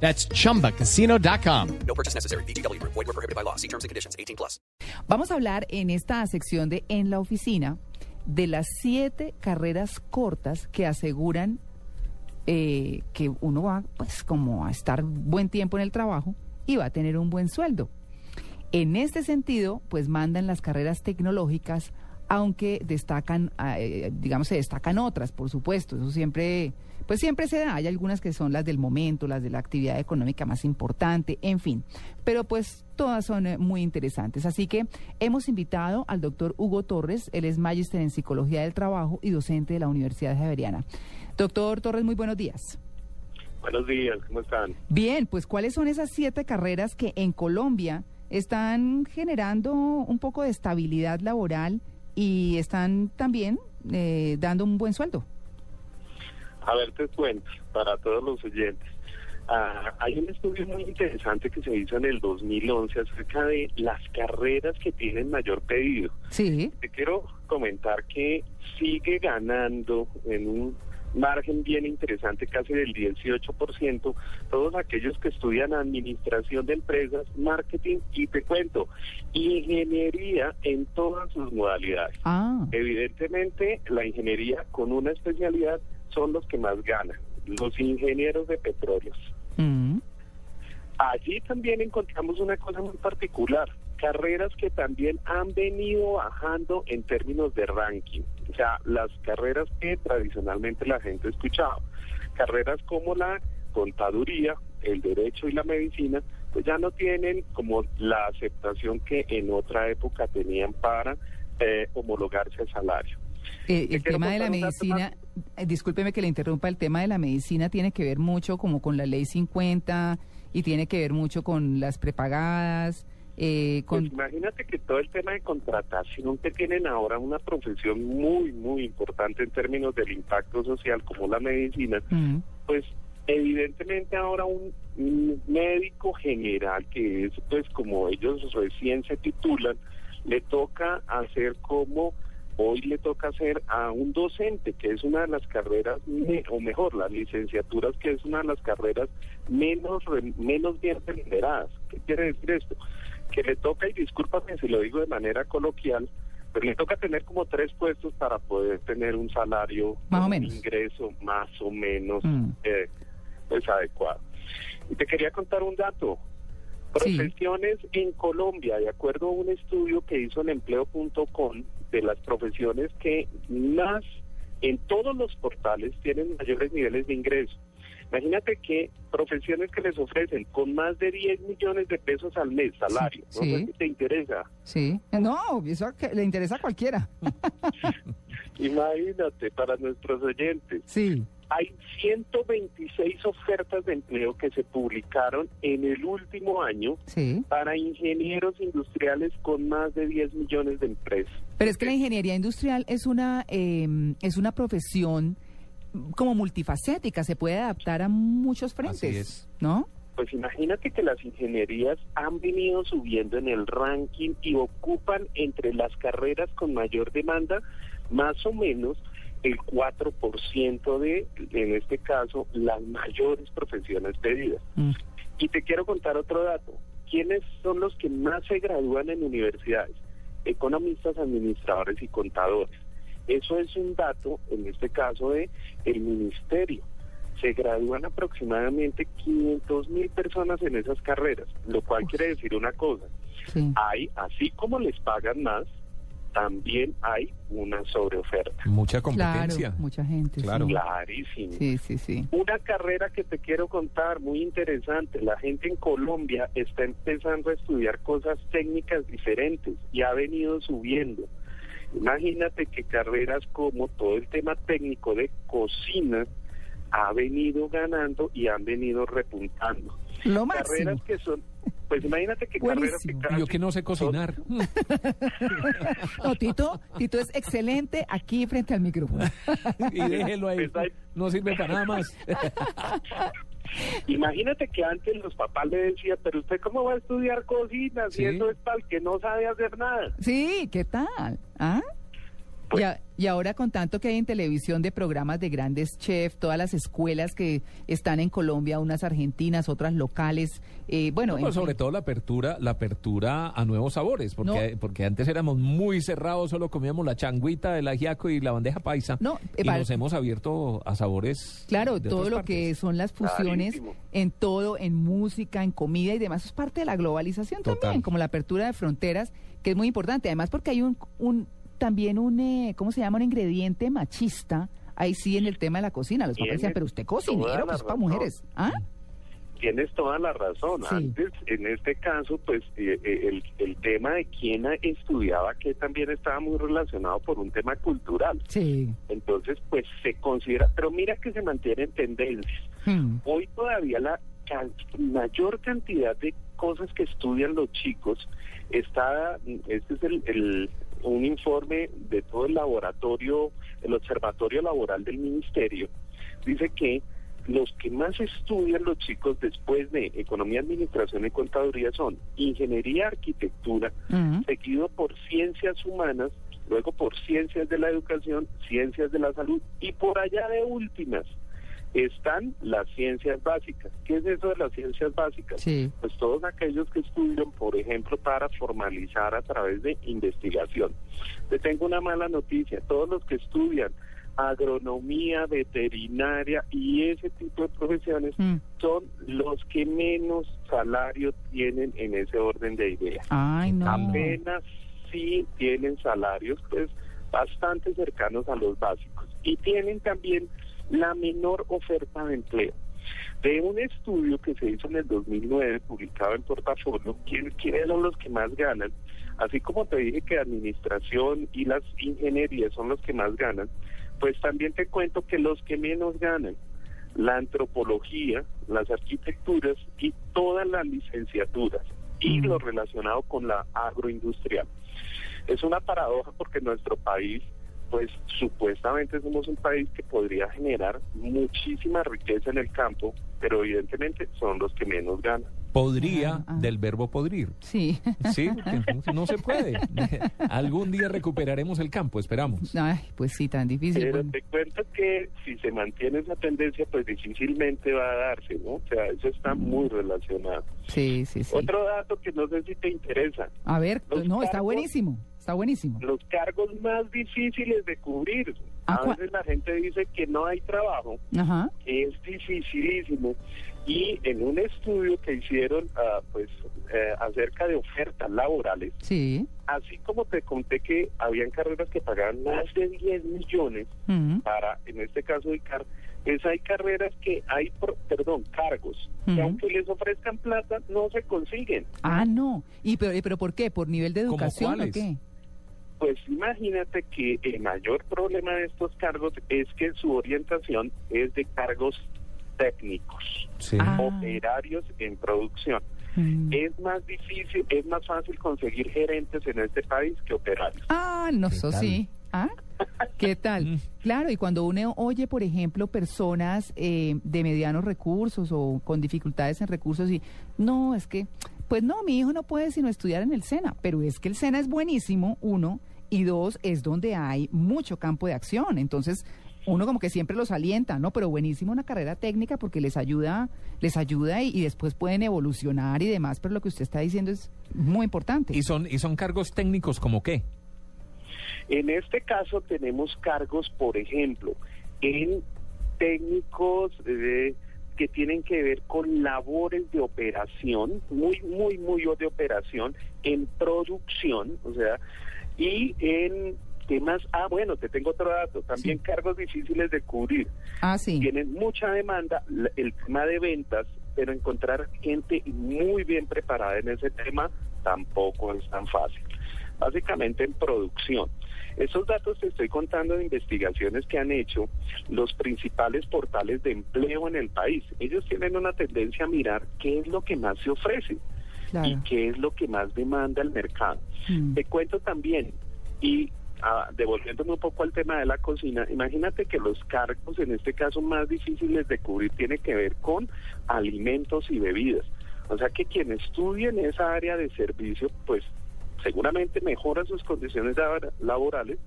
That's chumbacasino.com. No purchase necessary. BGW. Void were prohibited by law. See terms and conditions. 18 plus. Vamos a hablar en esta sección de En la Oficina de las siete carreras cortas que aseguran eh, que uno va pues como a estar buen tiempo en el trabajo y va a tener un buen sueldo. En este sentido, pues mandan las carreras tecnológicas, aunque destacan, eh, digamos, se destacan otras, por supuesto, eso siempre, pues siempre se da, hay algunas que son las del momento, las de la actividad económica más importante, en fin, pero pues todas son eh, muy interesantes. Así que hemos invitado al doctor Hugo Torres, él es magíster en Psicología del Trabajo y docente de la Universidad Javeriana. Doctor Torres, muy buenos días. Buenos días, ¿cómo están? Bien, pues ¿cuáles son esas siete carreras que en Colombia están generando un poco de estabilidad laboral y están también eh, dando un buen sueldo? A ver, te cuento para todos los oyentes. Ah, hay un estudio muy interesante que se hizo en el 2011 acerca de las carreras que tienen mayor pedido. Sí. Te quiero comentar que sigue ganando en un margen bien interesante, casi del 18%, todos aquellos que estudian administración de empresas, marketing y te cuento, ingeniería en todas sus modalidades. Ah, Evidentemente, la ingeniería con una especialidad son los que más ganan, los ingenieros de petróleos. mm, Allí también encontramos una cosa muy particular, carreras que también han venido bajando en términos de ranking, o sea, las carreras que tradicionalmente la gente escuchaba, carreras como la contaduría, el derecho y la medicina, pues ya no tienen como la aceptación que en otra época tenían para eh, homologarse el salario. Eh, el tema de la medicina, eh, discúlpeme que le interrumpa, el tema de la medicina tiene que ver mucho como con la ley 50 y tiene que ver mucho con las prepagadas, eh, con... Pues imagínate que todo el tema de contratación que tienen ahora una profesión muy, muy importante en términos del impacto social como la medicina, Mm, pues evidentemente ahora un, un médico general, que es pues como ellos recién se titulan, le toca hacer como hoy le toca hacer a un docente, que es una de las carreras, o mejor, las licenciaturas, que es una de las carreras menos, re- menos bien remuneradas. ¿Qué quiere decir esto? Que le toca, y discúlpame si lo digo de manera coloquial, pero le toca tener como tres puestos para poder tener un salario, Más o un menos. ingreso más o menos Mm. eh, pues adecuado. Y te quería contar un dato. Sí. Profesiones en Colombia, de acuerdo a un estudio que hizo el empleo.com, de las profesiones que más en todos los portales tienen mayores niveles de ingreso. Imagínate que profesiones que les ofrecen con más de 10 millones de pesos al mes salario, no sí. sé si te interesa. sí, no, eso que le interesa a cualquiera. Imagínate para nuestros oyentes. Sí, Hay 126 ofertas de empleo que se publicaron en el último año sí. para ingenieros industriales con más de 10 millones de empresas. Pero es que la ingeniería industrial es una, eh, es una profesión como multifacética, se puede adaptar a muchos frentes, Así es. ¿no? Pues imagínate que las ingenierías han venido subiendo en el ranking y ocupan entre las carreras con mayor demanda más o menos el 4% de, en este caso, las mayores profesiones pedidas. Mm. Y te quiero contar otro dato. ¿Quiénes son los que más se gradúan en universidades? Economistas, administradores y contadores. Eso es un dato, en este caso, de el ministerio. Se gradúan aproximadamente 500 mil personas en esas carreras, lo cual quiere decir una cosa. Sí. Hay, así como les pagan más, también hay una sobreoferta. Mucha Claro, competencia. mucha gente. Claro. Sí. Clarísimo. sí, sí, sí. Una carrera que te quiero contar, muy interesante. La gente en Colombia está empezando a estudiar cosas técnicas diferentes y ha venido subiendo. Imagínate que carreras como todo el tema técnico de cocina ha venido ganando y han venido repuntando. Lo Carreras máximo. que son Pues imagínate que carreras que Yo que no sé cocinar. No, Tito, Tito es excelente aquí frente al micrófono. y déjelo ahí. Pues ahí- No sirve para nada más. Imagínate que antes los papás le decían, pero usted cómo va a estudiar cocina si Sí. eso es para el que no sabe hacer nada. Sí, ¿qué tal? ¿Ah? Pues- y, a- y ahora con tanto que hay en televisión de programas de grandes chefs, todas las escuelas que están en Colombia, unas argentinas, otras locales, eh, bueno, No, en pues sobre todo la apertura, la apertura a nuevos sabores, porque, No. porque antes éramos muy cerrados, solo comíamos la changuita, el ajiaco y la bandeja paisa. No, eh, y para- nos hemos abierto a sabores. Claro, de todo otras lo que son las fusiones Clarísimo. en todo, en música, en comida y demás, eso es parte de la globalización Total. también, como la apertura de fronteras, que es muy importante. Además, porque hay un, un también un, eh, ¿cómo se llama? Un ingrediente machista, ahí sí, en el tema de la cocina. Los papás decían, pero usted cocinero, pues para mujeres. ¿Ah? Tienes toda la razón. Sí. Antes, en este caso, pues eh, eh, el, el tema de quién estudiaba que también estaba muy relacionado por un tema cultural. Sí. Entonces, pues se considera, pero mira que se mantienen tendencias. Hmm. Hoy todavía la can- mayor cantidad de cosas que estudian los chicos está, este es el, el- un informe de todo el laboratorio, el observatorio laboral del ministerio, dice que los que más estudian los chicos después de economía, administración y contaduría son ingeniería, arquitectura, seguido por ciencias humanas, luego por ciencias de la educación, ciencias de la salud y por allá de últimas están las ciencias básicas. ¿Qué es eso de las ciencias básicas? Sí. Pues todos aquellos que estudian, por ejemplo, para formalizar a través de investigación. Te tengo una mala noticia, todos los que estudian agronomía, veterinaria y ese tipo de profesiones Mm. son los que menos salario tienen en ese orden de ideas Ay, no. apenas sí tienen salarios pues bastante cercanos a los básicos y tienen también la menor oferta de empleo. De un estudio que se hizo en el 2009, publicado en Portafolio, ¿quién- ¿quiénes son los que más ganan? Así como te dije que administración y las ingenierías son los que más ganan, pues también te cuento que los que menos ganan, la antropología, las arquitecturas y todas las licenciaturas y lo relacionado con la agroindustrial. Es una paradoja porque nuestro país, pues supuestamente somos un país que podría generar muchísima riqueza en el campo, pero evidentemente son los que menos ganan. Podría, Ah, ah. del verbo podrir. Sí. Sí, no, no se puede. Algún día recuperaremos el campo, esperamos. Ay, pues sí, tan difícil. Pero bueno. te cuento que si se mantiene esa tendencia, pues difícilmente va a darse, ¿no? O sea, eso está muy relacionado. Sí, sí, sí. Otro dato que no sé si te interesa, A ver, Los no, está buenísimo. Está buenísimo. los cargos más difíciles de cubrir. Ah, A veces la gente dice que no hay trabajo, Ajá. es dificilísimo. Y en un estudio que hicieron ah, pues eh, acerca de ofertas laborales, Sí. así como te conté que habían carreras que pagaban más de 10 millones para, en este caso, dedicar, pues hay carreras que hay, pro- perdón, cargos, que aunque les ofrezcan plata, no se consiguen. Ah, no. ¿Y pero, pero por qué? ¿Por nivel de ¿Cómo educación o qué? Pues imagínate que el mayor problema de estos cargos es que su orientación es de cargos técnicos, Sí. Ah. operarios en producción. Mm. Es más difícil, es más fácil conseguir gerentes en este país que operarios. Ah, no, ¿Qué eso sí. ¿Ah? ¿Qué tal? Mm. Claro, y cuando uno oye, por ejemplo, personas eh, de medianos recursos o con dificultades en recursos y, no, es que, pues no, mi hijo no puede sino estudiar en el SENA, pero es que el SENA es buenísimo, uno, y dos, es donde hay mucho campo de acción. Entonces, uno como que siempre los alienta, ¿no? Pero buenísimo una carrera técnica porque les ayuda, les ayuda y, y después pueden evolucionar y demás, pero lo que usted está diciendo es muy importante. ¿Y son, ¿Y son cargos técnicos como qué? En este caso tenemos cargos, por ejemplo, en técnicos eh, que tienen que ver con labores de operación, muy, muy, muy de operación, en producción, o sea, y en temas, ah, bueno, te tengo otro dato, también Sí. cargos difíciles de cubrir, Ah, sí. tienen mucha demanda, el tema de ventas, pero encontrar gente muy bien preparada en ese tema tampoco es tan fácil. Básicamente en producción. Esos datos te estoy contando de investigaciones que han hecho los principales portales de empleo en el país. Ellos tienen una tendencia a mirar qué es lo que más se ofrece. Claro. y qué es lo que más demanda el mercado. Mm. Te cuento también, y ah, devolviéndome un poco al tema de la cocina, imagínate que los cargos, en este caso más difíciles de cubrir, tiene que ver con alimentos y bebidas. O sea que quien estudie en esa área de servicio, pues seguramente mejora sus condiciones labor- laborales,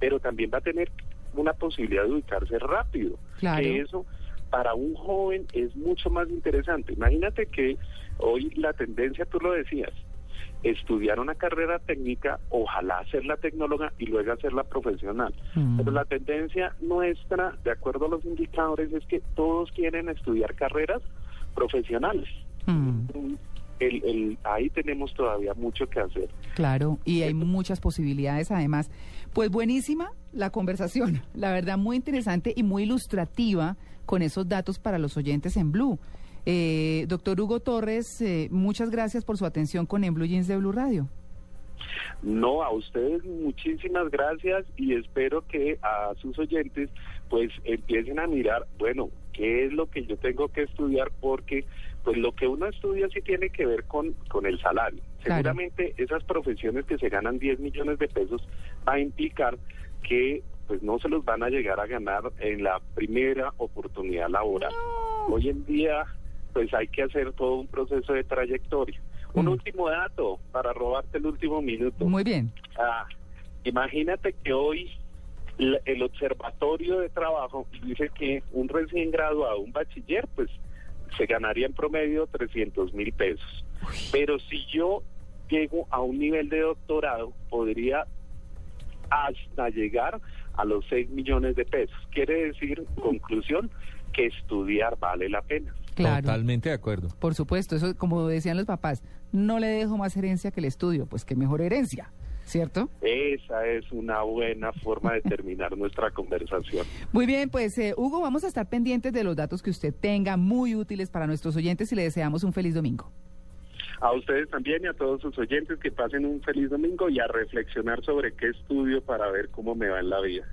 pero también va a tener una posibilidad de ubicarse rápido. Claro. Que eso para un joven es mucho más interesante. Imagínate que hoy la tendencia, tú lo decías, estudiar una carrera técnica, ojalá hacerla tecnóloga y luego hacerla profesional. Mm. Pero la tendencia nuestra, de acuerdo a los indicadores, es que todos quieren estudiar carreras profesionales. Mm. El, el- ahí tenemos todavía mucho que hacer. Claro, y hay muchas posibilidades además. Pues buenísima la conversación, la verdad muy interesante y muy ilustrativa con esos datos para los oyentes en Blue. Eh, doctor Hugo Torres, eh, muchas gracias por su atención con En Blue Jeans de Blue Radio. No, a ustedes muchísimas gracias y espero que a sus oyentes pues empiecen a mirar, bueno, qué es lo que yo tengo que estudiar porque pues lo que uno estudia sí tiene que ver con, con el salario. Claro. Seguramente esas profesiones que se ganan 10 millones de pesos va a implicar que pues no se los van a llegar a ganar en la primera oportunidad laboral. Hoy en día pues hay que hacer todo un proceso de trayectoria. Un Mm. último dato para robarte el último minuto. Muy bien. Ah, imagínate que hoy el observatorio de trabajo dice que un recién graduado, un bachiller, pues se ganaría en promedio 300 mil pesos. Pero si yo llego a un nivel de doctorado, podría hasta llegar a los 6 millones de pesos. Quiere decir, conclusión, que estudiar vale la pena. Claro. Totalmente de acuerdo. Por supuesto, eso como decían los papás, no le dejo más herencia que el estudio, pues qué mejor herencia, ¿cierto? Esa es una buena forma de terminar nuestra conversación. Muy bien, pues eh, Hugo, vamos a estar pendientes de los datos que usted tenga, muy útiles para nuestros oyentes y le deseamos un feliz domingo. A ustedes también y a todos sus oyentes que pasen un feliz domingo y a reflexionar sobre qué estudio para ver cómo me va en la vida.